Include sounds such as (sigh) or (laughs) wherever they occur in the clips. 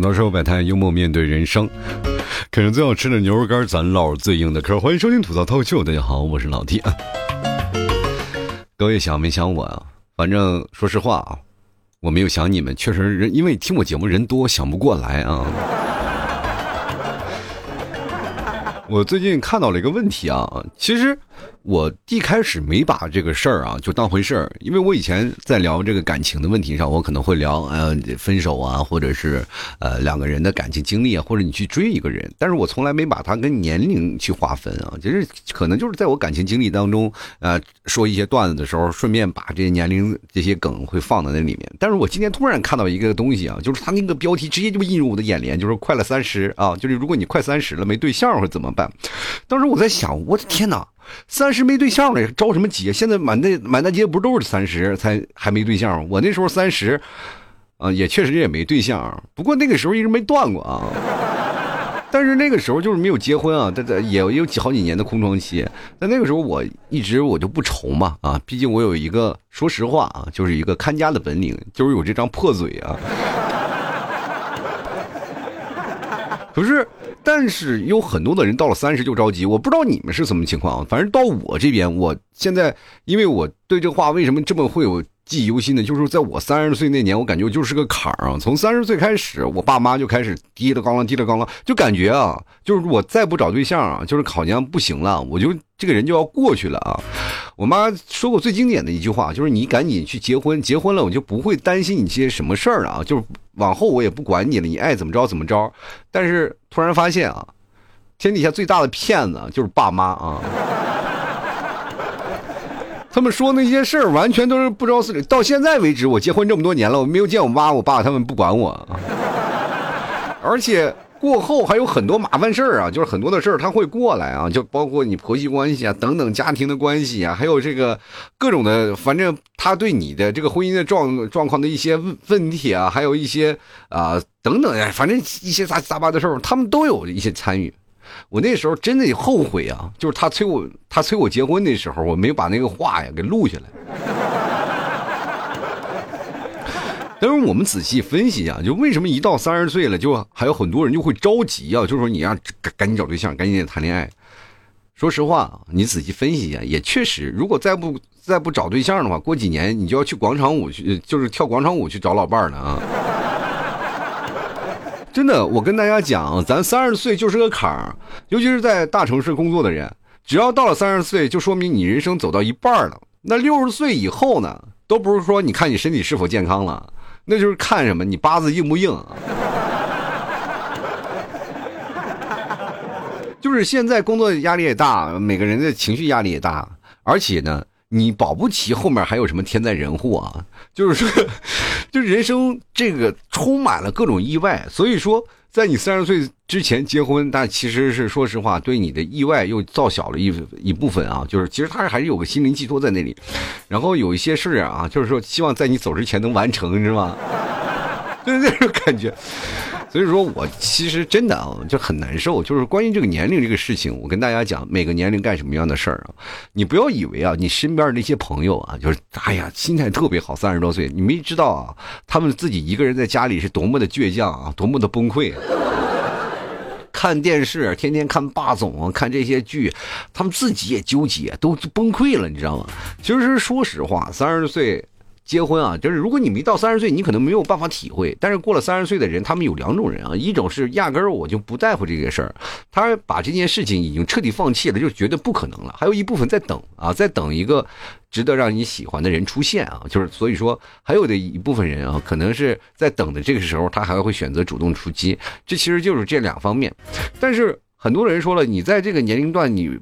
吐槽社会百态，幽默面对人生，啃着最好吃的牛肉干，咱唠最硬的嗑。欢迎收听吐槽脱秀，大家好，我是老 T 啊。各位想没想我啊？反正说实话啊，我没有想你们，确实人因为听我节目人多，想不过来啊。我最近看到了一个问题啊，其实。我一开始没把这个事儿啊就当回事儿，因为我以前在聊这个感情的问题上，我可能会聊呃分手啊，或者是呃两个人的感情经历啊，或者你去追一个人，但是我从来没把它跟年龄去划分啊，就是可能就是在我感情经历当中，呃说一些段子的时候，顺便把这些年龄这些梗会放在那里面。但是我今天突然看到一个东西啊，就是他那个标题直接就映入我的眼帘，就是快了三十啊，就是如果你快三十了没对象会怎么办？当时我在想，我的天哪！三十没对象了，着什么急？现在满大满大街不都是三十才还没对象？我那时候三十，啊，也确实也没对象。不过那个时候一直没断过啊。但是那个时候就是没有结婚啊，这也有几好几年的空窗期。但那个时候我一直我就不愁嘛啊，毕竟我有一个说实话啊，就是一个看家的本领，就是有这张破嘴啊。(laughs) 可是。但是有很多的人到了三十就着急，我不知道你们是什么情况。反正到我这边，我现在因为我对这话为什么这么会有记忆犹新呢？就是在我三十岁那年，我感觉就是个坎儿啊。从三十岁开始，我爸妈就开始滴了咣啷滴了咣啷，就感觉啊，就是我再不找对象啊，就是好像不行了，我就这个人就要过去了啊。我妈说过最经典的一句话，就是你赶紧去结婚，结婚了我就不会担心你些什么事儿了啊，就是。往后我也不管你了，你爱怎么着怎么着。但是突然发现啊，天底下最大的骗子就是爸妈啊！(laughs) 他们说那些事儿完全都是不着四理。到现在为止，我结婚这么多年了，我没有见我妈我爸他们不管我，而且。过后还有很多麻烦事儿啊，就是很多的事儿他会过来啊，就包括你婆媳关系啊，等等家庭的关系啊，还有这个各种的，反正他对你的这个婚姻的状状况的一些问题啊，还有一些啊等等呀，反正一些杂七杂八的事儿，他们都有一些参与。我那时候真的后悔啊，就是他催我，他催我结婚的时候，我没有把那个话呀给录下来。但是我们仔细分析啊，就为什么一到三十岁了，就还有很多人就会着急啊？就说你呀赶赶紧找对象，赶紧谈恋爱。说实话，你仔细分析一下，也确实，如果再不再不找对象的话，过几年你就要去广场舞去，就是跳广场舞去找老伴儿了啊！真的，我跟大家讲，咱三十岁就是个坎儿，尤其是在大城市工作的人，只要到了三十岁，就说明你人生走到一半了。那六十岁以后呢，都不是说你看你身体是否健康了。那就是看什么，你八字硬不硬啊？(laughs) 就是现在工作压力也大，每个人的情绪压力也大，而且呢，你保不齐后面还有什么天灾人祸啊？就是说，(laughs) 就人生这个充满了各种意外，所以说。在你三十岁之前结婚，但其实是说实话，对你的意外又造小了一一部分啊。就是其实他还是有个心灵寄托在那里，然后有一些事啊，就是说希望在你走之前能完成，是吗？(laughs) 就是那种感觉。所以说我其实真的啊，就很难受。就是关于这个年龄这个事情，我跟大家讲，每个年龄干什么样的事儿啊？你不要以为啊，你身边那些朋友啊，就是哎呀，心态特别好，三十多岁，你没知道啊，他们自己一个人在家里是多么的倔强啊，多么的崩溃。看电视，天天看霸总，看这些剧，他们自己也纠结，都崩溃了，你知道吗？其实说实话，三十岁。结婚啊，就是如果你没到三十岁，你可能没有办法体会。但是过了三十岁的人，他们有两种人啊，一种是压根儿我就不在乎这个事儿，他把这件事情已经彻底放弃了，就觉得不可能了。还有一部分在等啊，在等一个值得让你喜欢的人出现啊，就是所以说还有的一部分人啊，可能是在等的这个时候，他还会选择主动出击。这其实就是这两方面。但是很多人说了，你在这个年龄段你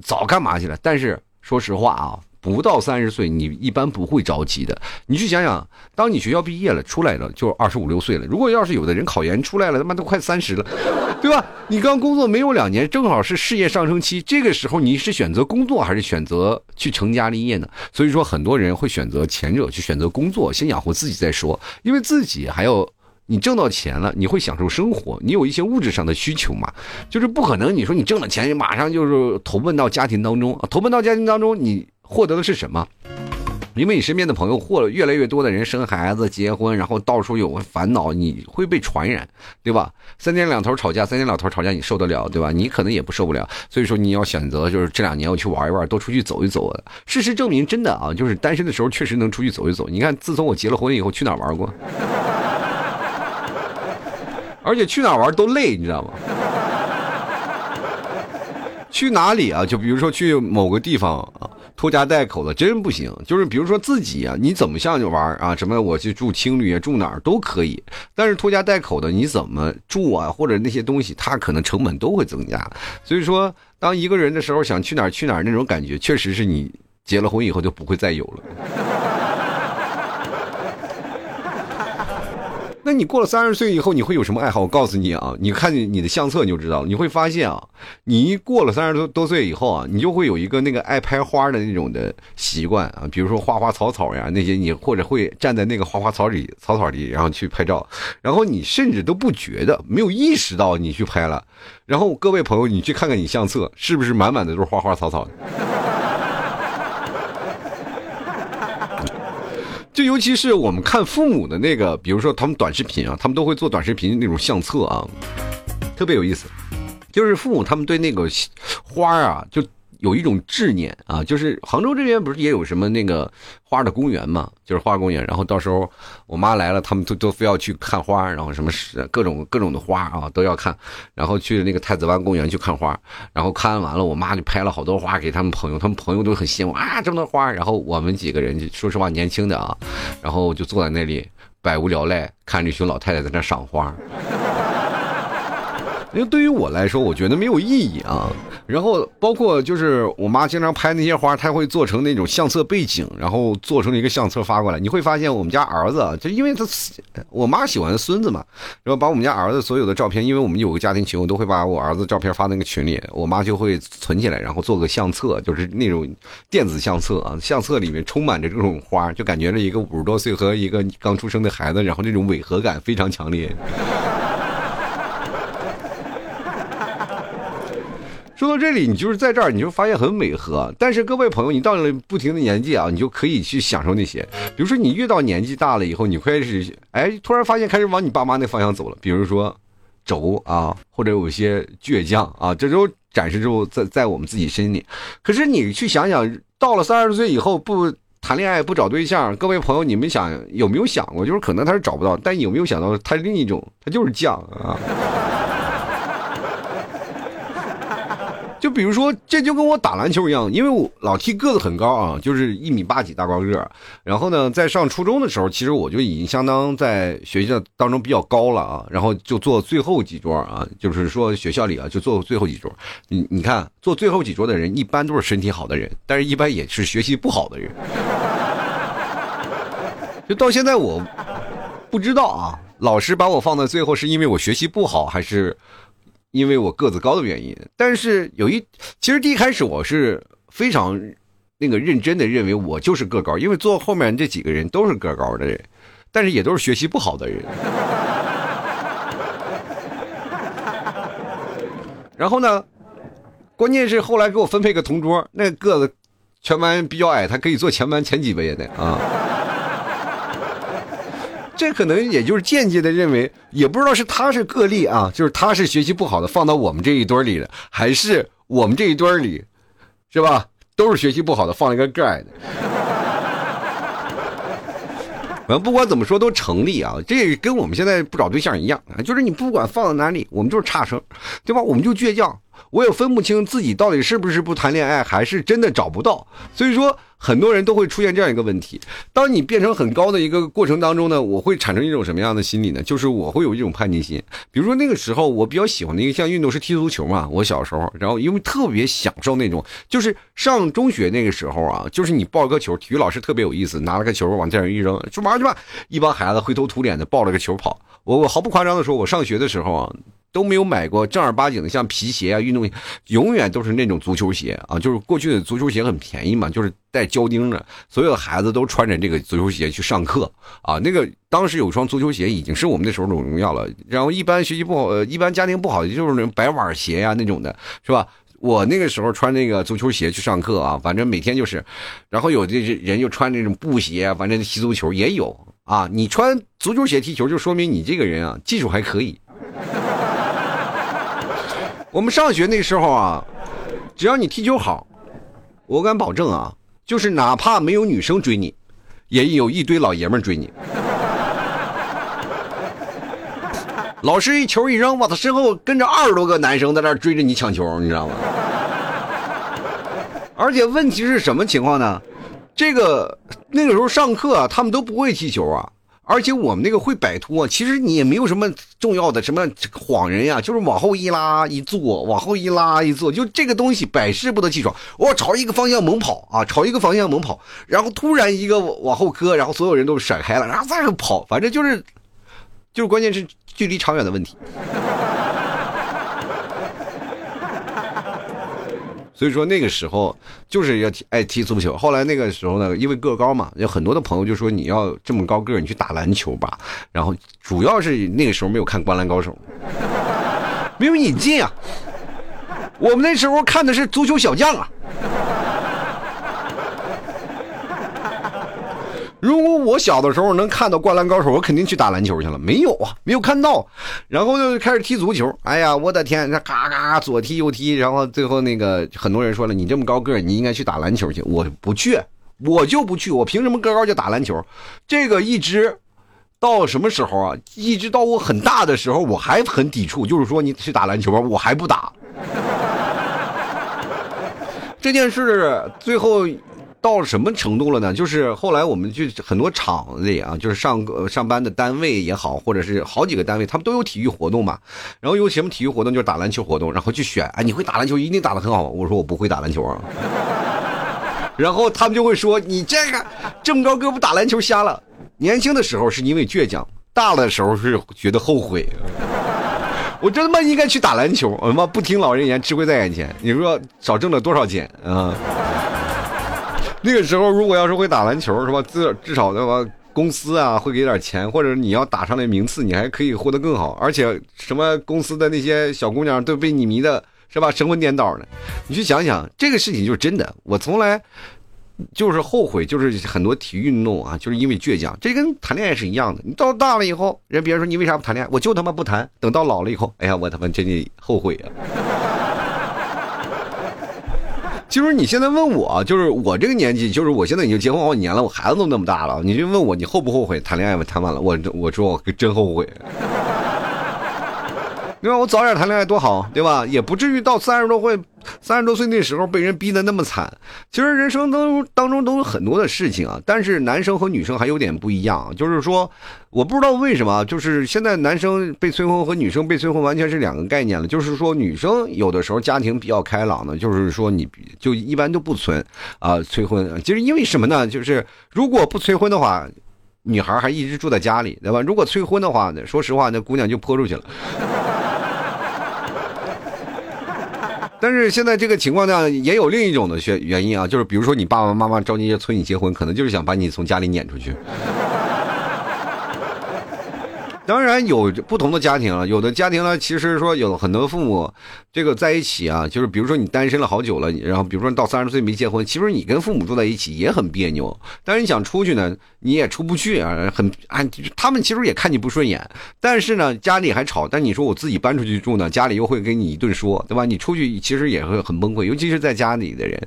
早干嘛去了？但是说实话啊。不到三十岁，你一般不会着急的。你去想想，当你学校毕业了，出来了就二十五六岁了。如果要是有的人考研出来了，他妈都快三十了，对吧？你刚工作没有两年，正好是事业上升期，这个时候你是选择工作还是选择去成家立业呢？所以说，很多人会选择前者，去选择工作，先养活自己再说。因为自己还要你挣到钱了，你会享受生活，你有一些物质上的需求嘛，就是不可能。你说你挣了钱，马上就是投奔到家庭当中，投奔到家庭当中，你。获得的是什么？因为你身边的朋友或越来越多的人生孩子、结婚，然后到处有烦恼，你会被传染，对吧？三天两头吵架，三天两头吵架，你受得了，对吧？你可能也不受不了。所以说你要选择，就是这两年我去玩一玩，多出去走一走。事实证明，真的啊，就是单身的时候确实能出去走一走。你看，自从我结了婚以后，去哪玩过？(laughs) 而且去哪玩都累，你知道吗？(laughs) 去哪里啊？就比如说去某个地方啊。拖家带口的真不行，就是比如说自己啊，你怎么向着玩啊？什么我去住青旅啊，住哪儿都可以。但是拖家带口的，你怎么住啊？或者那些东西，它可能成本都会增加。所以说，当一个人的时候想去哪儿去哪儿那种感觉，确实是你结了婚以后就不会再有了。那你过了三十岁以后，你会有什么爱好？我告诉你啊，你看你的相册你就知道了。你会发现啊，你一过了三十多多岁以后啊，你就会有一个那个爱拍花的那种的习惯啊，比如说花花草草呀那些，你或者会站在那个花花草里草草里，然后去拍照，然后你甚至都不觉得，没有意识到你去拍了。然后各位朋友，你去看看你相册，是不是满满的都是花花草草的？就尤其是我们看父母的那个，比如说他们短视频啊，他们都会做短视频那种相册啊，特别有意思。就是父母他们对那个花啊，就。有一种执念啊，就是杭州这边不是也有什么那个花的公园嘛，就是花公园。然后到时候我妈来了，他们都都非要去看花，然后什么各种各种的花啊都要看。然后去那个太子湾公园去看花，然后看完了，我妈就拍了好多花给他们朋友，他们朋友都很羡慕啊，这么多花。然后我们几个人就说实话年轻的啊，然后就坐在那里百无聊赖，看这群老太太在那赏花。因为对于我来说，我觉得没有意义啊。然后包括就是我妈经常拍那些花，她会做成那种相册背景，然后做成一个相册发过来。你会发现我们家儿子，就因为他我妈喜欢孙子嘛，然后把我们家儿子所有的照片，因为我们有个家庭群，我都会把我儿子照片发那个群里，我妈就会存起来，然后做个相册，就是那种电子相册啊。相册里面充满着这种花，就感觉着一个五十多岁和一个刚出生的孩子，然后那种违和感非常强烈。说到这里，你就是在这儿，你就发现很违和。但是各位朋友，你到了不停的年纪啊，你就可以去享受那些。比如说，你越到年纪大了以后，你开始哎，突然发现开始往你爸妈那方向走了。比如说，轴啊，或者有些倔强啊，这都展示之后在在我们自己心里。可是你去想想，到了三十岁以后不谈恋爱不找对象，各位朋友，你们想有没有想过，就是可能他是找不到，但有没有想到他另一种，他就是犟啊。比如说，这就跟我打篮球一样，因为我老 T 个子很高啊，就是一米八几大高个然后呢，在上初中的时候，其实我就已经相当在学校当中比较高了啊。然后就坐最后几桌啊，就是说学校里啊，就坐最后几桌。你你看，坐最后几桌的人，一般都是身体好的人，但是一般也是学习不好的人。就到现在，我不知道啊，老师把我放在最后，是因为我学习不好，还是？因为我个子高的原因，但是有一，其实第一开始我是非常那个认真的认为我就是个高，因为坐后面这几个人都是个高的人，但是也都是学习不好的人。然后呢，关键是后来给我分配个同桌，那个子全班比较矮，他可以坐全班前几位的啊。这可能也就是间接的认为，也不知道是他是个例啊，就是他是学习不好的放到我们这一堆里的，还是我们这一堆里，是吧？都是学习不好的放了一个个矮的。反 (laughs) 正不管怎么说都成立啊，这跟我们现在不找对象一样啊，就是你不管放到哪里，我们就是差生，对吧？我们就倔强，我也分不清自己到底是不是不谈恋爱，还是真的找不到，所以说。很多人都会出现这样一个问题：当你变成很高的一个过程当中呢，我会产生一种什么样的心理呢？就是我会有一种叛逆心。比如说那个时候，我比较喜欢的一项运动是踢足球嘛。我小时候，然后因为特别享受那种，就是上中学那个时候啊，就是你抱个球，体育老师特别有意思，拿了个球往地上一扔，去玩去吧。一帮孩子灰头土脸的抱了个球跑。我我毫不夸张的说，我上学的时候啊。都没有买过正儿八经的像皮鞋啊，运动鞋，永远都是那种足球鞋啊。就是过去的足球鞋很便宜嘛，就是带胶钉的，所有的孩子都穿着这个足球鞋去上课啊。那个当时有双足球鞋已经是我们那时候的荣耀了。然后一般学习不好，呃，一般家庭不好的就是那种白碗鞋呀那种的，是吧？我那个时候穿那个足球鞋去上课啊，反正每天就是，然后有的人就穿那种布鞋，反正踢足球也有啊。你穿足球鞋踢球，就说明你这个人啊技术还可以。我们上学那时候啊，只要你踢球好，我敢保证啊，就是哪怕没有女生追你，也有一堆老爷们追你。(laughs) 老师一球一扔，我操，身后跟着二十多个男生在那追着你抢球，你知道吗？而且问题是什么情况呢？这个那个时候上课，他们都不会踢球啊。而且我们那个会摆脱，其实你也没有什么重要的什么晃人呀，就是往后一拉一坐，往后一拉一坐，就这个东西百试不得其爽。我朝一个方向猛跑啊，朝一个方向猛跑，然后突然一个往后磕，然后所有人都甩开了，然后再跑，反正就是，就是关键是距离长远的问题。所以说那个时候就是要爱踢足球。后来那个时候呢，因为个高嘛，有很多的朋友就说你要这么高个你去打篮球吧。然后主要是那个时候没有看《灌篮高手》，没有引进啊。我们那时候看的是足球小将啊。如果我小的时候能看到《灌篮高手》，我肯定去打篮球去了。没有啊，没有看到，然后就开始踢足球。哎呀，我的天，那嘎嘎左踢右踢，然后最后那个很多人说了，你这么高个你应该去打篮球去。我不去，我就不去，我凭什么个高就打篮球？这个一直到什么时候啊？一直到我很大的时候，我还很抵触，就是说你去打篮球吧，我还不打。(laughs) 这件事最后。到了什么程度了呢？就是后来我们去很多厂子里啊，就是上上班的单位也好，或者是好几个单位，他们都有体育活动嘛。然后有什么体育活动，就是打篮球活动，然后去选。哎，你会打篮球，一定打得很好。我说我不会打篮球啊。然后他们就会说你这个这么高个不打篮球瞎了。年轻的时候是因为倔强，大了的时候是觉得后悔。我真他妈应该去打篮球，我他妈不听老人言，吃亏在眼前。你说少挣了多少钱啊？那个时候，如果要是会打篮球，是吧？至至少的话，公司啊会给点钱，或者你要打上来名次，你还可以获得更好。而且，什么公司的那些小姑娘都被你迷的，是吧？神魂颠倒的。你去想想，这个事情就是真的。我从来就是后悔，就是很多体育运动啊，就是因为倔强。这跟谈恋爱是一样的。你到大了以后，人别人说你为啥不谈恋爱？我就他妈不谈。等到老了以后，哎呀，我他妈真的后悔啊。就是你现在问我，就是我这个年纪，就是我现在已经结婚好几年了，我孩子都那么大了，你就问我你后不后悔谈恋爱吧？谈完了，我我说我真后悔。对吧？我早点谈恋爱多好，对吧？也不至于到三十多岁，三十多岁那时候被人逼得那么惨。其实人生当当中都有很多的事情啊，但是男生和女生还有点不一样，就是说，我不知道为什么，就是现在男生被催婚和女生被催婚完全是两个概念了。就是说，女生有的时候家庭比较开朗的，就是说你就一般都不催啊催婚。其实因为什么呢？就是如果不催婚的话，女孩还一直住在家里，对吧？如果催婚的话呢，说实话，那姑娘就泼出去了。但是现在这个情况下，也有另一种的原原因啊，就是比如说你爸爸妈妈着急催你结婚，可能就是想把你从家里撵出去。当然有不同的家庭了，有的家庭呢，其实说有很多父母这个在一起啊，就是比如说你单身了好久了，然后比如说到三十岁没结婚，其实你跟父母住在一起也很别扭。但是你想出去呢，你也出不去啊，很啊，他们其实也看你不顺眼。但是呢，家里还吵，但你说我自己搬出去住呢，家里又会给你一顿说，对吧？你出去其实也会很崩溃，尤其是在家里的人。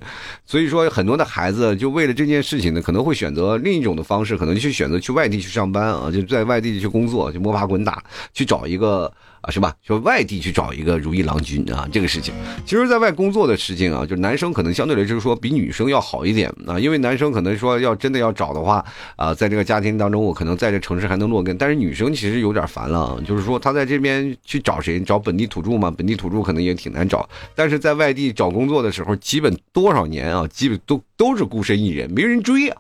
所以说，很多的孩子就为了这件事情呢，可能会选择另一种的方式，可能去选择去外地去上班啊，就在外地去工作就。摸爬滚打去找一个啊，是吧？说外地去找一个如意郎君啊，这个事情，其实，在外工作的事情啊，就男生可能相对来说说比女生要好一点啊，因为男生可能说要真的要找的话啊，在这个家庭当中，我可能在这城市还能落根，但是女生其实有点烦了，就是说她在这边去找谁？找本地土著嘛？本地土著可能也挺难找，但是在外地找工作的时候，基本多少年啊，基本都都是孤身一人，没人追啊，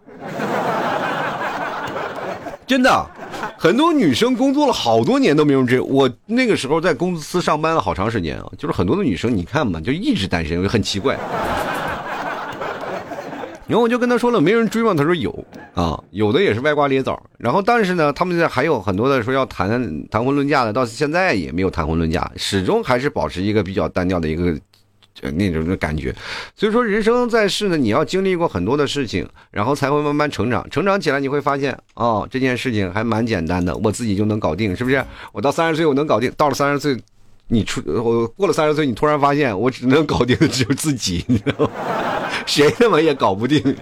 (laughs) 真的。(laughs) 很多女生工作了好多年都没人追我。那个时候在公司上班了好长时间啊，就是很多的女生，你看嘛，就一直单身，很奇怪。(laughs) 然后我就跟他说了，没人追吗？他说有啊，有的也是歪瓜裂枣。然后但是呢，他们还有很多的说要谈谈婚论嫁的，到现在也没有谈婚论嫁，始终还是保持一个比较单调的一个那种的感觉。所以说，人生在世呢，你要经历过很多的事情，然后才会慢慢成长。成长起来，你会发现，哦，这件事情还蛮简单的，我自己就能搞定，是不是？我到三十岁，我能搞定。到了三十岁，你出我过了三十岁，你突然发现，我只能搞定的只有自己，你知道吗？(laughs) 谁他妈也搞不定。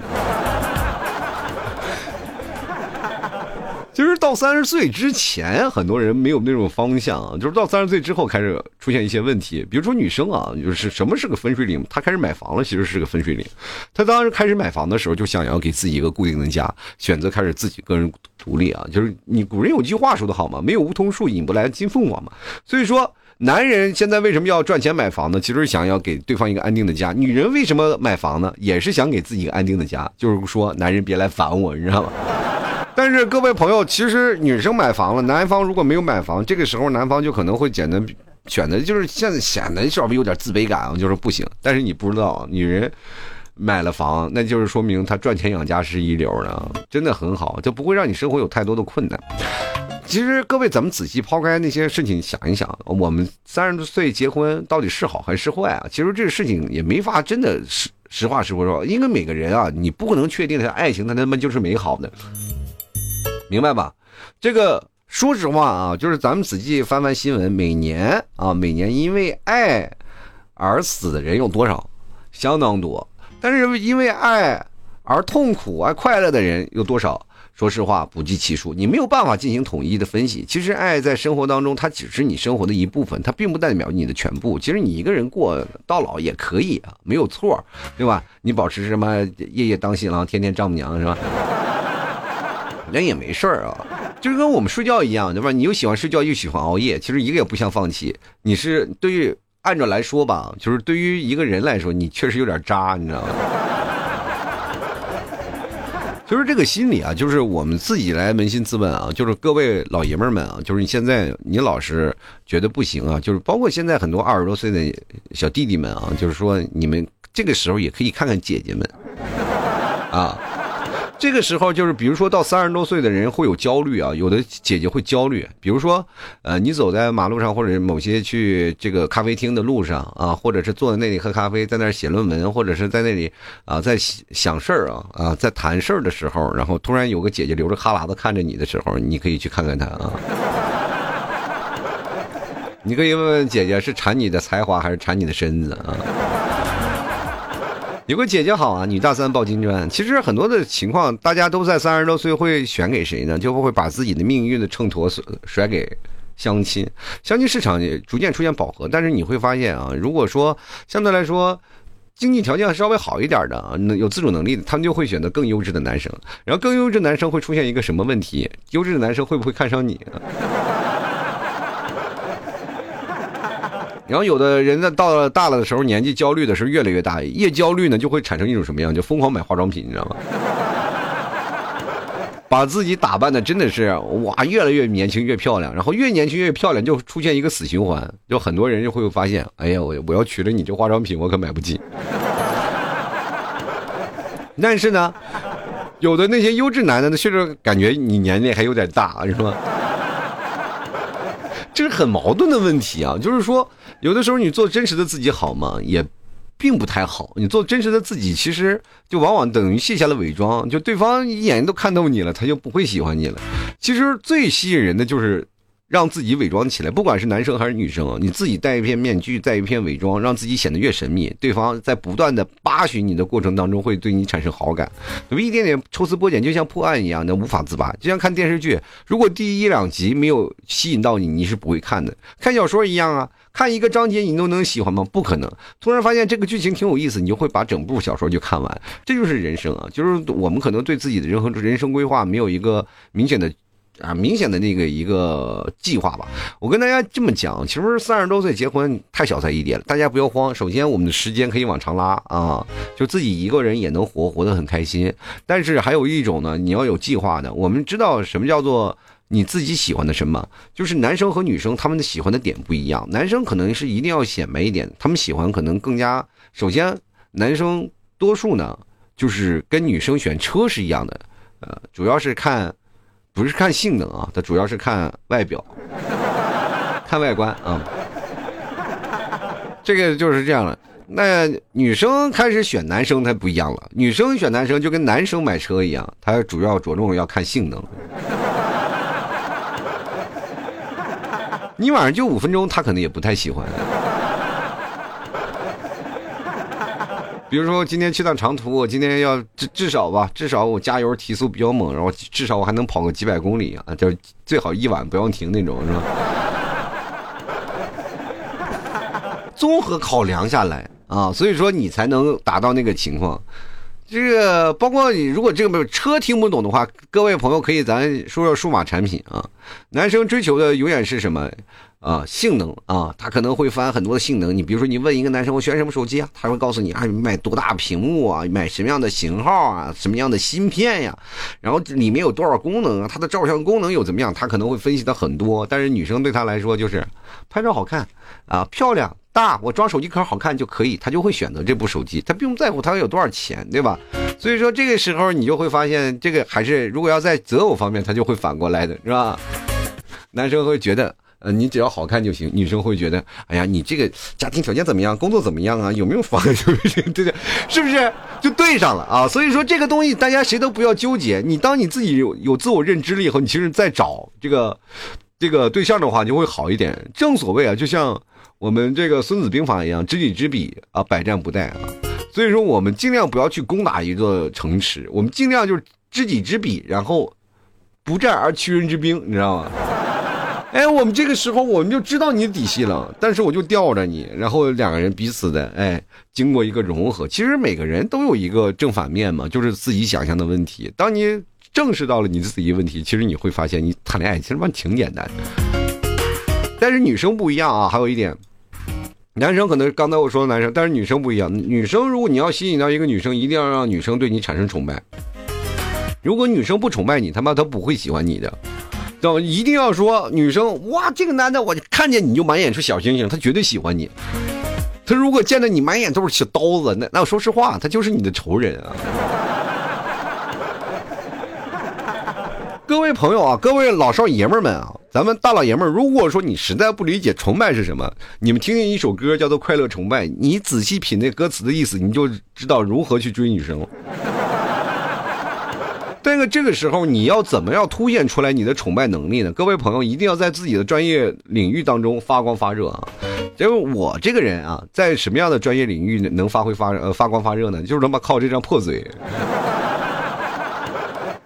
其实到三十岁之前，很多人没有那种方向，就是到三十岁之后开始出现一些问题。比如说女生啊，就是什么是个分水岭？她开始买房了，其实是个分水岭。她当时开始买房的时候，就想要给自己一个固定的家，选择开始自己个人独立啊。就是你古人有句话说的好嘛，没有梧桐树，引不来金凤凰嘛。所以说，男人现在为什么要赚钱买房呢？其实想要给对方一个安定的家。女人为什么买房呢？也是想给自己一个安定的家，就是说男人别来烦我，你知道吗？但是各位朋友，其实女生买房了，男方如果没有买房，这个时候男方就可能会显得选择，就是现在显得稍微有点自卑感啊，就是不行。但是你不知道，女人买了房，那就是说明她赚钱养家是一流的，真的很好，就不会让你生活有太多的困难。其实各位，咱们仔细抛开那些事情想一想，我们三十多岁结婚到底是好还是坏啊？其实这个事情也没法真的实实话实说，因为每个人啊，你不可能确定他爱情他他妈就是美好的。明白吧？这个说实话啊，就是咱们仔细翻翻新闻，每年啊，每年因为爱而死的人有多少？相当多。但是因为爱而痛苦、而快乐的人有多少？说实话，不计其数。你没有办法进行统一的分析。其实，爱在生活当中，它只是你生活的一部分，它并不代表你的全部。其实，你一个人过到老也可以啊，没有错，对吧？你保持什么夜夜当新郎，天天丈母娘，是吧？那也没事儿啊，就是跟我们睡觉一样，对吧？你又喜欢睡觉，又喜欢熬夜，其实一个也不想放弃。你是对于按照来说吧，就是对于一个人来说，你确实有点渣，你知道吗？(laughs) 就是这个心理啊，就是我们自己来扪心自问啊，就是各位老爷们儿们啊，就是你现在你老是觉得不行啊，就是包括现在很多二十多岁的小弟弟们啊，就是说你们这个时候也可以看看姐姐们啊。这个时候就是，比如说到三十多岁的人会有焦虑啊，有的姐姐会焦虑。比如说，呃，你走在马路上，或者某些去这个咖啡厅的路上啊，或者是坐在那里喝咖啡，在那写论文，或者是在那里啊，在想事儿啊啊，在谈事儿的时候，然后突然有个姐姐流着哈喇子看着你的时候，你可以去看看她啊。(laughs) 你可以问问姐姐是馋你的才华还是馋你的身子啊？有个姐姐好啊，女大三抱金砖。其实很多的情况，大家都在三十多岁会选给谁呢？就会把自己的命运的秤砣甩给相亲。相亲市场也逐渐出现饱和，但是你会发现啊，如果说相对来说经济条件稍微好一点的，有自主能力的，他们就会选择更优质的男生。然后更优质男生会出现一个什么问题？优质的男生会不会看上你？然后有的人呢，到了大了的时候，年纪焦虑的时候越来越大，越焦虑呢，就会产生一种什么样？就疯狂买化妆品，你知道吗？(laughs) 把自己打扮的真的是哇，越来越年轻越漂亮，然后越年轻越漂亮，就出现一个死循环，就很多人就会发现，哎呀，我我要娶了你这化妆品，我可买不起。(laughs) 但是呢，有的那些优质男的呢，确实感觉你年龄还有点大，是吧？这是很矛盾的问题啊，就是说。有的时候你做真实的自己好吗？也，并不太好。你做真实的自己，其实就往往等于卸下了伪装，就对方一眼都看透你了，他就不会喜欢你了。其实最吸引人的就是。让自己伪装起来，不管是男生还是女生，你自己戴一片面具，戴一片伪装，让自己显得越神秘，对方在不断的扒寻你的过程当中，会对你产生好感。有一点点抽丝剥茧，就像破案一样的无法自拔。就像看电视剧，如果第一两集没有吸引到你，你是不会看的。看小说一样啊，看一个章节你都能喜欢吗？不可能。突然发现这个剧情挺有意思，你就会把整部小说就看完。这就是人生啊，就是我们可能对自己的人和人生规划没有一个明显的。啊，明显的那个一个计划吧。我跟大家这么讲，其实三十多岁结婚太小菜一碟了，大家不要慌。首先，我们的时间可以往长拉啊，就自己一个人也能活，活得很开心。但是还有一种呢，你要有计划的。我们知道什么叫做你自己喜欢的什么？就是男生和女生他们的喜欢的点不一样。男生可能是一定要显摆一点，他们喜欢可能更加。首先，男生多数呢，就是跟女生选车是一样的，呃，主要是看。不是看性能啊，它主要是看外表，(laughs) 看外观啊。这个就是这样的。那女生开始选男生，她不一样了。女生选男生就跟男生买车一样，她主要着重要看性能。(laughs) 你晚上就五分钟，他可能也不太喜欢。比如说今天去趟长途，我今天要至至少吧，至少我加油提速比较猛，然后至少我还能跑个几百公里啊，就最好一晚不要停那种，是吧？(laughs) 综合考量下来啊，所以说你才能达到那个情况。这个包括你，如果这个车听不懂的话，各位朋友可以咱说说数码产品啊。男生追求的永远是什么啊？性能啊，他可能会翻很多的性能。你比如说，你问一个男生我选什么手机啊，他会告诉你啊，买多大屏幕啊，买什么样的型号啊，什么样的芯片呀，然后里面有多少功能啊，它的照相功能又怎么样，他可能会分析的很多。但是女生对他来说就是拍照好看啊，漂亮。大，我装手机壳好看就可以，他就会选择这部手机，他并不在乎它有多少钱，对吧？所以说这个时候你就会发现，这个还是如果要在择偶方面，他就会反过来的，是吧？男生会觉得，呃，你只要好看就行；女生会觉得，哎呀，你这个家庭条件怎么样，工作怎么样啊？有没有房？(laughs) 对对，是不是就对上了啊？所以说这个东西大家谁都不要纠结，你当你自己有有自我认知了以后，你其实再找这个这个对象的话就会好一点。正所谓啊，就像。我们这个《孙子兵法》一样，知己知彼啊，百战不殆啊。所以说，我们尽量不要去攻打一座城池，我们尽量就是知己知彼，然后不战而屈人之兵，你知道吗？哎，我们这个时候我们就知道你的底细了，但是我就吊着你，然后两个人彼此的哎，经过一个融合。其实每个人都有一个正反面嘛，就是自己想象的问题。当你正视到了你自己问题，其实你会发现，你谈恋爱其实蛮挺简单的。但是女生不一样啊，还有一点，男生可能刚才我说的男生，但是女生不一样。女生如果你要吸引到一个女生，一定要让女生对你产生崇拜。如果女生不崇拜你，他妈她不会喜欢你的。一定要说女生哇，这个男的我看见你就满眼是小星星，他绝对喜欢你。他如果见到你满眼都是小刀子，那那我说实话，他就是你的仇人啊。各位朋友啊，各位老少爷们们啊，咱们大老爷们儿，如果说你实在不理解崇拜是什么，你们听听一首歌叫做《快乐崇拜》，你仔细品那歌词的意思，你就知道如何去追女生了。但是这个时候，你要怎么样凸显出来你的崇拜能力呢？各位朋友，一定要在自己的专业领域当中发光发热啊！因为我这个人啊，在什么样的专业领域能发挥发呃发光发热呢？就是他妈靠这张破嘴。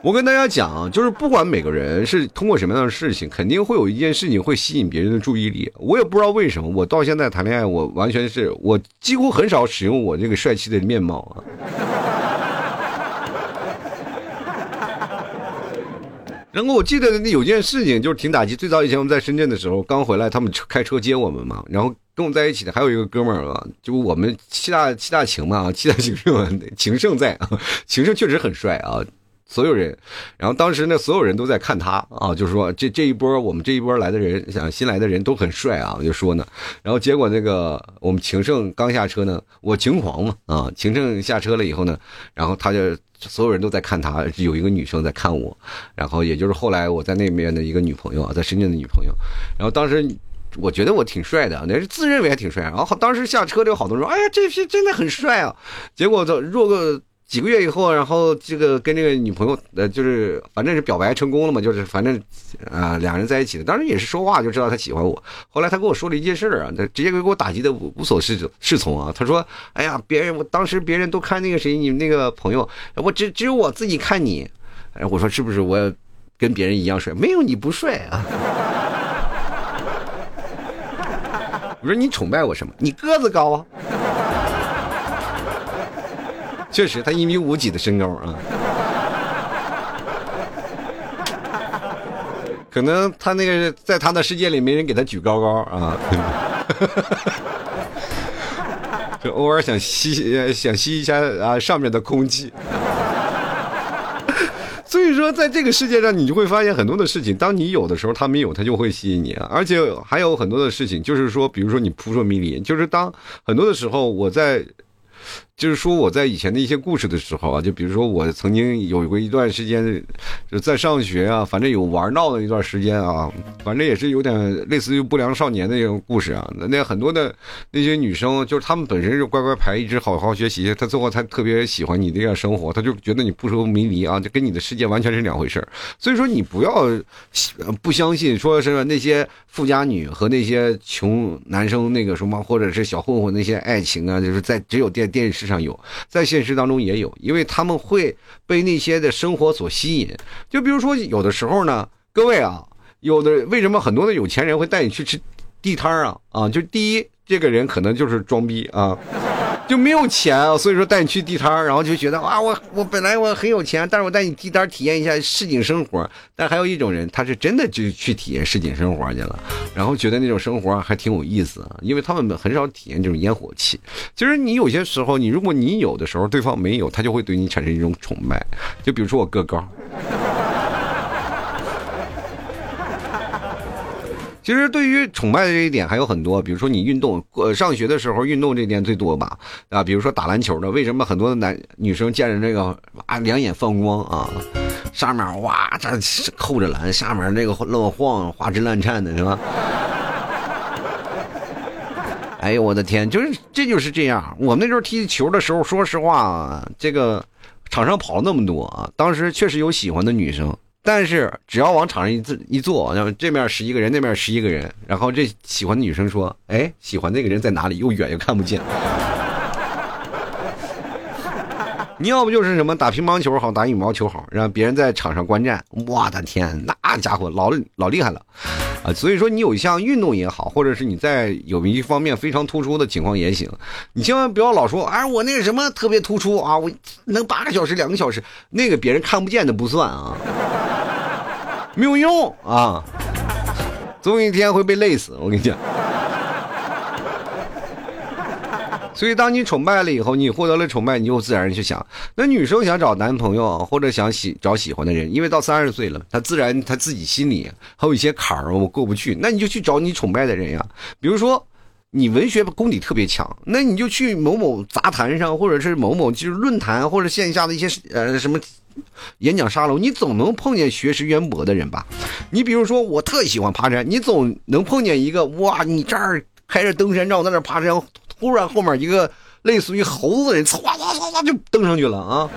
我跟大家讲，就是不管每个人是通过什么样的事情，肯定会有一件事情会吸引别人的注意力。我也不知道为什么，我到现在谈恋爱，我完全是我几乎很少使用我这个帅气的面貌啊。然后我记得那有件事情就是挺打击。最早以前我们在深圳的时候，刚回来，他们车开车接我们嘛，然后跟我在一起的还有一个哥们儿啊，就我们七大七大情嘛，七大情圣，情圣在啊，情圣确实很帅啊。所有人，然后当时呢，所有人都在看他啊，就是说这这一波我们这一波来的人，想新来的人都很帅啊，就说呢，然后结果那个我们情圣刚下车呢，我情狂嘛啊，情圣下车了以后呢，然后他就所有人都在看他，有一个女生在看我，然后也就是后来我在那边的一个女朋友啊，在深圳的女朋友，然后当时我觉得我挺帅的，那是自认为还挺帅，然后当时下车就有好多人说，哎呀，这批真的很帅啊，结果这若个。几个月以后，然后这个跟这个女朋友，呃，就是反正是表白成功了嘛，就是反正，啊，两人在一起的，当时也是说话就知道他喜欢我。后来他跟我说了一件事儿啊，他直接给我打击的无所适适从啊。他说：“哎呀，别人我当时别人都看那个谁，你那个朋友，我只只有我自己看你。”哎，我说是不是我跟别人一样帅？没有你不帅啊。(laughs) 我说你崇拜我什么？你个子高啊。确实，他一米五几的身高啊，可能他那个在他的世界里没人给他举高高啊，(laughs) 就偶尔想吸想吸一下啊上面的空气。(laughs) 所以说，在这个世界上，你就会发现很多的事情，当你有的时候，他没有，他就会吸引你啊。而且还有很多的事情，就是说，比如说你扑朔迷离，就是当很多的时候，我在。就是说我在以前的一些故事的时候啊，就比如说我曾经有过一段时间就在上学啊，反正有玩闹的一段时间啊，反正也是有点类似于不良少年的一种故事啊。那很多的那些女生，就是她们本身是乖乖牌，一直好好学习，她最后才特别喜欢你这样生活，她就觉得你不说迷离啊，就跟你的世界完全是两回事所以说你不要不相信，说是那些富家女和那些穷男生那个什么，或者是小混混那些爱情啊，就是在只有电电视。上有，在现实当中也有，因为他们会被那些的生活所吸引。就比如说，有的时候呢，各位啊，有的为什么很多的有钱人会带你去吃地摊啊？啊，就第一，这个人可能就是装逼啊。就没有钱啊，所以说带你去地摊然后就觉得啊，我我本来我很有钱，但是我带你地摊体验一下市井生活。但还有一种人，他是真的就去体验市井生活去了，然后觉得那种生活还挺有意思，因为他们很少体验这种烟火气。其实你有些时候，你如果你有的时候，对方没有，他就会对你产生一种崇拜。就比如说我个高。其实对于崇拜的这一点还有很多，比如说你运动，呃，上学的时候运动这点最多吧，啊，比如说打篮球的，为什么很多的男女生见着这个啊两眼放光啊，上面哇这扣着篮，下面那个乱晃花枝乱颤的是吧？(laughs) 哎呦我的天，就是这就是这样。我们那时候踢球的时候，说实话，这个场上跑了那么多啊，当时确实有喜欢的女生。但是只要往场上一坐一坐，然后这面十一个人，那面十一个人，然后这喜欢的女生说：“哎，喜欢那个人在哪里？又远又看不见。(laughs) ”你要不就是什么打乒乓球好，打羽毛球好，让别人在场上观战。我的天，那家伙老老厉害了啊！所以说，你有一项运动也好，或者是你在有一方面非常突出的情况也行，你千万不要老说，哎，我那个什么特别突出啊，我能八个小时、两个小时，那个别人看不见的不算啊，没有用啊，总有一天会被累死。我跟你讲。所以，当你崇拜了以后，你获得了崇拜，你就自然去想，那女生想找男朋友或者想喜找喜欢的人，因为到三十岁了，她自然她自己心里还有一些坎儿，我过不去，那你就去找你崇拜的人呀。比如说，你文学功底特别强，那你就去某某杂谈上，或者是某某就是论坛或者线下的一些呃什么演讲沙龙，你总能碰见学识渊博的人吧？你比如说，我特喜欢爬山，你总能碰见一个哇，你这儿开着登山杖在那爬山。突然，后面一个类似于猴子的人，唰唰唰唰就登上去了啊！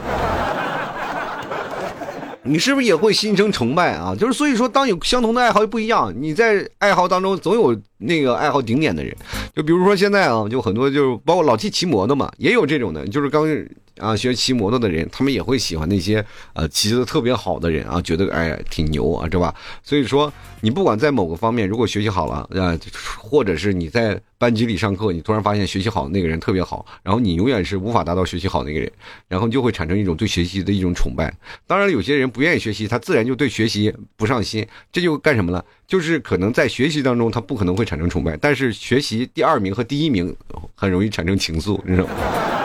你是不是也会心生崇拜啊？就是所以说，当有相同的爱好又不一样，你在爱好当中总有那个爱好顶点的人。就比如说现在啊，就很多就包括老 T 骑摩的嘛，也有这种的，就是刚。啊，学骑摩托的人，他们也会喜欢那些呃骑的特别好的人啊，觉得哎挺牛啊，是吧？所以说，你不管在某个方面，如果学习好了啊，或者是你在班级里上课，你突然发现学习好那个人特别好，然后你永远是无法达到学习好那个人，然后就会产生一种对学习的一种崇拜。当然，有些人不愿意学习，他自然就对学习不上心，这就干什么了？就是可能在学习当中，他不可能会产生崇拜，但是学习第二名和第一名很容易产生情愫，你知道吗？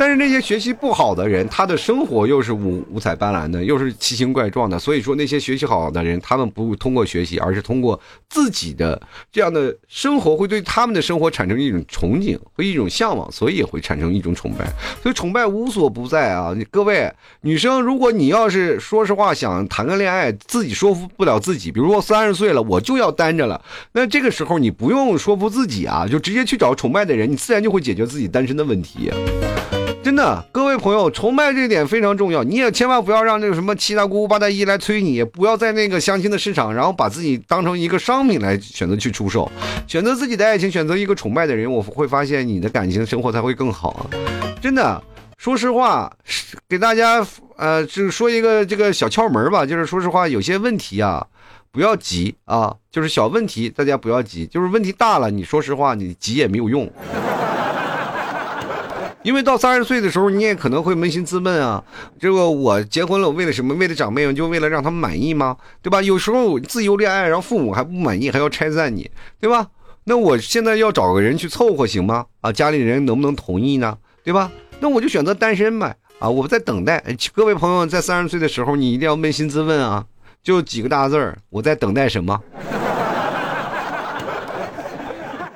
但是那些学习不好的人，他的生活又是五五彩斑斓的，又是奇形怪状的。所以说，那些学习好的人，他们不通过学习，而是通过自己的这样的生活，会对他们的生活产生一种憧憬和一种向往，所以也会产生一种崇拜。所以崇拜无所不在啊！各位女生，如果你要是说实话想谈个恋爱，自己说服不了自己，比如说三十岁了，我就要单着了，那这个时候你不用说服自己啊，就直接去找崇拜的人，你自然就会解决自己单身的问题。真的，各位朋友，崇拜这点非常重要。你也千万不要让那个什么七大姑八大姨来催你，不要在那个相亲的市场，然后把自己当成一个商品来选择去出售。选择自己的爱情，选择一个崇拜的人，我会发现你的感情生活才会更好。真的，说实话，给大家呃，就是说一个这个小窍门吧，就是说实话，有些问题啊，不要急啊，就是小问题，大家不要急，就是问题大了，你说实话，你急也没有用。因为到三十岁的时候，你也可能会扪心自问啊，这个我结婚了，我为了什么？为了长辈们，就为了让他们满意吗？对吧？有时候自由恋爱，然后父母还不满意，还要拆散你，对吧？那我现在要找个人去凑合行吗？啊，家里人能不能同意呢？对吧？那我就选择单身呗。啊，我在等待。各位朋友，在三十岁的时候，你一定要扪心自问啊，就几个大字儿：我在等待什么？(laughs)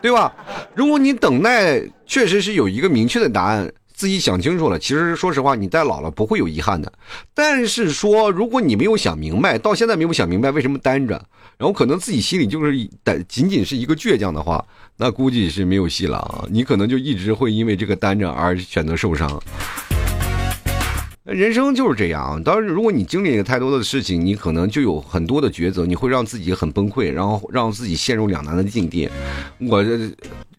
对吧？如果你等待确实是有一个明确的答案，自己想清楚了，其实说实话，你再老了不会有遗憾的。但是说，如果你没有想明白，到现在没有想明白为什么单着，然后可能自己心里就是单，仅仅是一个倔强的话，那估计是没有戏了啊！你可能就一直会因为这个单着而选择受伤。人生就是这样，当然，如果你经历了太多的事情，你可能就有很多的抉择，你会让自己很崩溃，然后让自己陷入两难的境地。我，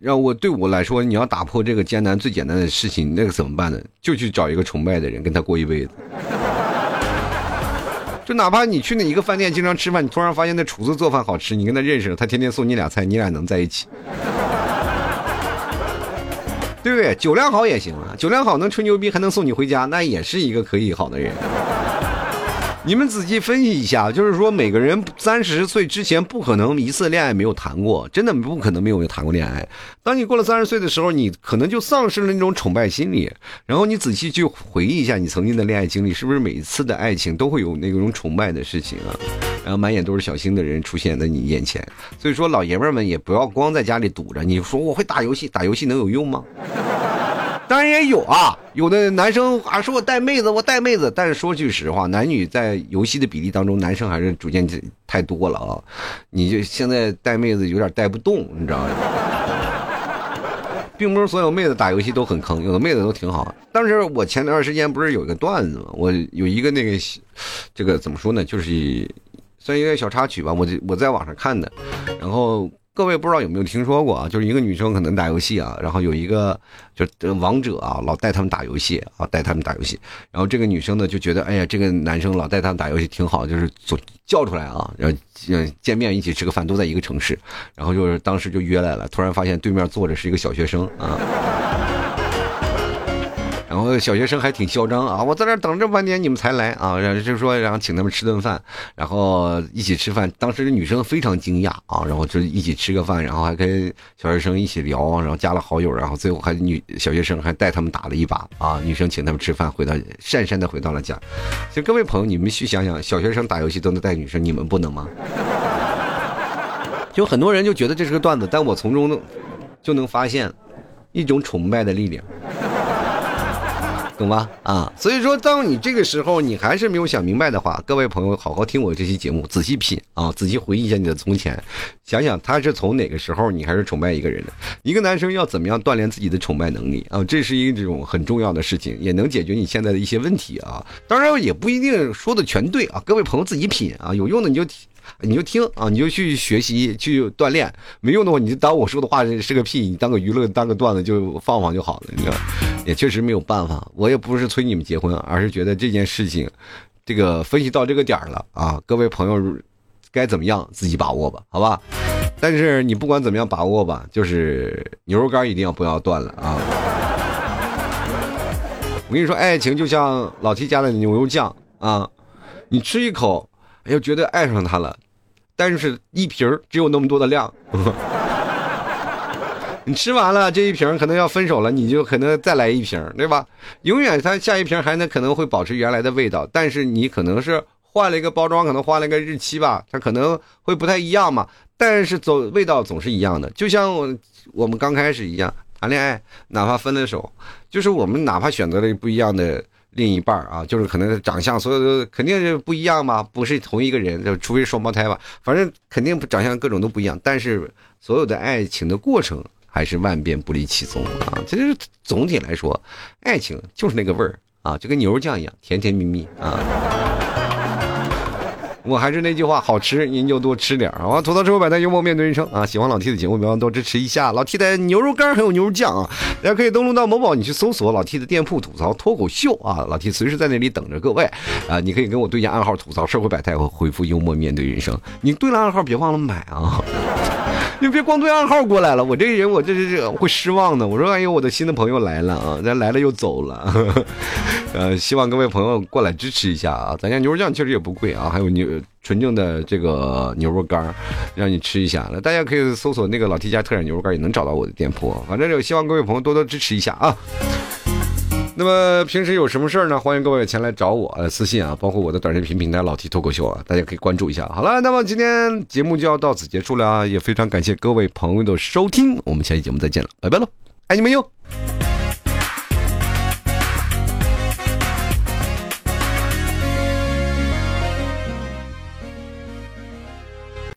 让我对我来说，你要打破这个艰难最简单的事情，那个怎么办呢？就去找一个崇拜的人，跟他过一辈子。就哪怕你去那一个饭店经常吃饭，你突然发现那厨子做饭好吃，你跟他认识了，他天天送你俩菜，你俩能在一起。对不对？酒量好也行啊，酒量好能吹牛逼，还能送你回家，那也是一个可以好的人。你们仔细分析一下，就是说每个人三十岁之前不可能一次恋爱没有谈过，真的不可能没有谈过恋爱。当你过了三十岁的时候，你可能就丧失了那种崇拜心理。然后你仔细去回忆一下你曾经的恋爱经历，是不是每一次的爱情都会有那种崇拜的事情啊？然后满眼都是小星的人出现在你眼前。所以说，老爷们们也不要光在家里堵着。你说我会打游戏，打游戏能有用吗？当然也有啊，有的男生啊说我带妹子，我带妹子。但是说句实话，男女在游戏的比例当中，男生还是逐渐太多了啊。你就现在带妹子有点带不动，你知道吗？并不是所有妹子打游戏都很坑，有的妹子都挺好。但是我前段时间不是有一个段子吗？我有一个那个，这个怎么说呢？就是算一个小插曲吧。我我在网上看的，然后。各位不知道有没有听说过啊？就是一个女生可能打游戏啊，然后有一个就王者啊，老带他们打游戏啊，带他们打游戏。然后这个女生呢就觉得，哎呀，这个男生老带他们打游戏挺好，就是总叫出来啊，然后见面一起吃个饭，都在一个城市。然后就是当时就约来了，突然发现对面坐着是一个小学生啊。然后小学生还挺嚣张啊！我在那等这半天，你们才来啊！然后就说，然后请他们吃顿饭，然后一起吃饭。当时女生非常惊讶啊，然后就一起吃个饭，然后还跟小学生一起聊，然后加了好友，然后最后还女小学生还带他们打了一把啊！女生请他们吃饭，回到讪讪的回到了家。其实各位朋友，你们去想想，小学生打游戏都能带女生，你们不能吗？就很多人就觉得这是个段子，但我从中就能发现一种崇拜的力量。懂吧？啊，所以说，当你这个时候你还是没有想明白的话，各位朋友，好好听我这期节目，仔细品啊，仔细回忆一下你的从前，想想他是从哪个时候你开始崇拜一个人的？一个男生要怎么样锻炼自己的崇拜能力啊？这是一种很重要的事情，也能解决你现在的一些问题啊。当然也不一定说的全对啊，各位朋友自己品啊，有用的你就。你就听啊，你就去学习去锻炼，没用的话你就当我说的话是个屁，你当个娱乐当个段子就放放就好了，你知道？也确实没有办法，我也不是催你们结婚，而是觉得这件事情，这个分析到这个点儿了啊，各位朋友该怎么样自己把握吧，好吧？但是你不管怎么样把握吧，就是牛肉干一定要不要断了啊！我跟你说，爱情就像老七家的牛肉酱啊，你吃一口。又觉得爱上他了，但是一瓶只有那么多的量，(laughs) 你吃完了这一瓶可能要分手了，你就可能再来一瓶，对吧？永远他下一瓶还能可能会保持原来的味道，但是你可能是换了一个包装，可能换了一个日期吧，它可能会不太一样嘛。但是总味道总是一样的，就像我我们刚开始一样谈恋爱，哪怕分了手，就是我们哪怕选择了不一样的。另一半啊，就是可能长相，所有的肯定是不一样嘛，不是同一个人，就除非双胞胎吧，反正肯定长相各种都不一样。但是所有的爱情的过程还是万变不离其宗啊。其实总体来说，爱情就是那个味儿啊，就跟牛肉酱一样，甜甜蜜蜜啊。我还是那句话，好吃您就多吃点儿啊！吐槽社会百态幽默面对人生啊！喜欢老 T 的节目，别忘多支持一下老 T 的牛肉干还有牛肉酱啊！大家可以登录到某宝，你去搜索老 T 的店铺吐槽脱口秀啊！老 T 随时在那里等着各位啊！你可以跟我对下暗号吐槽社会百态回复幽默面对人生。你对了暗号别忘了买啊！就别光对暗号过来了，我这个人我这这这会失望的。我说，哎呦，我的新的朋友来了啊，咱来了又走了。(laughs) 呃，希望各位朋友过来支持一下啊。咱家牛肉酱确实也不贵啊，还有牛纯正的这个牛肉干让你吃一下。那大家可以搜索那个老 T 家特产牛肉干，也能找到我的店铺。反正就希望各位朋友多多支持一下啊。那么平时有什么事儿呢？欢迎各位前来找我私信啊，包括我的短视频平台老提脱口秀啊，大家可以关注一下。好了，那么今天节目就要到此结束了啊，也非常感谢各位朋友的收听，我们下期节目再见了，拜拜喽，爱你们哟。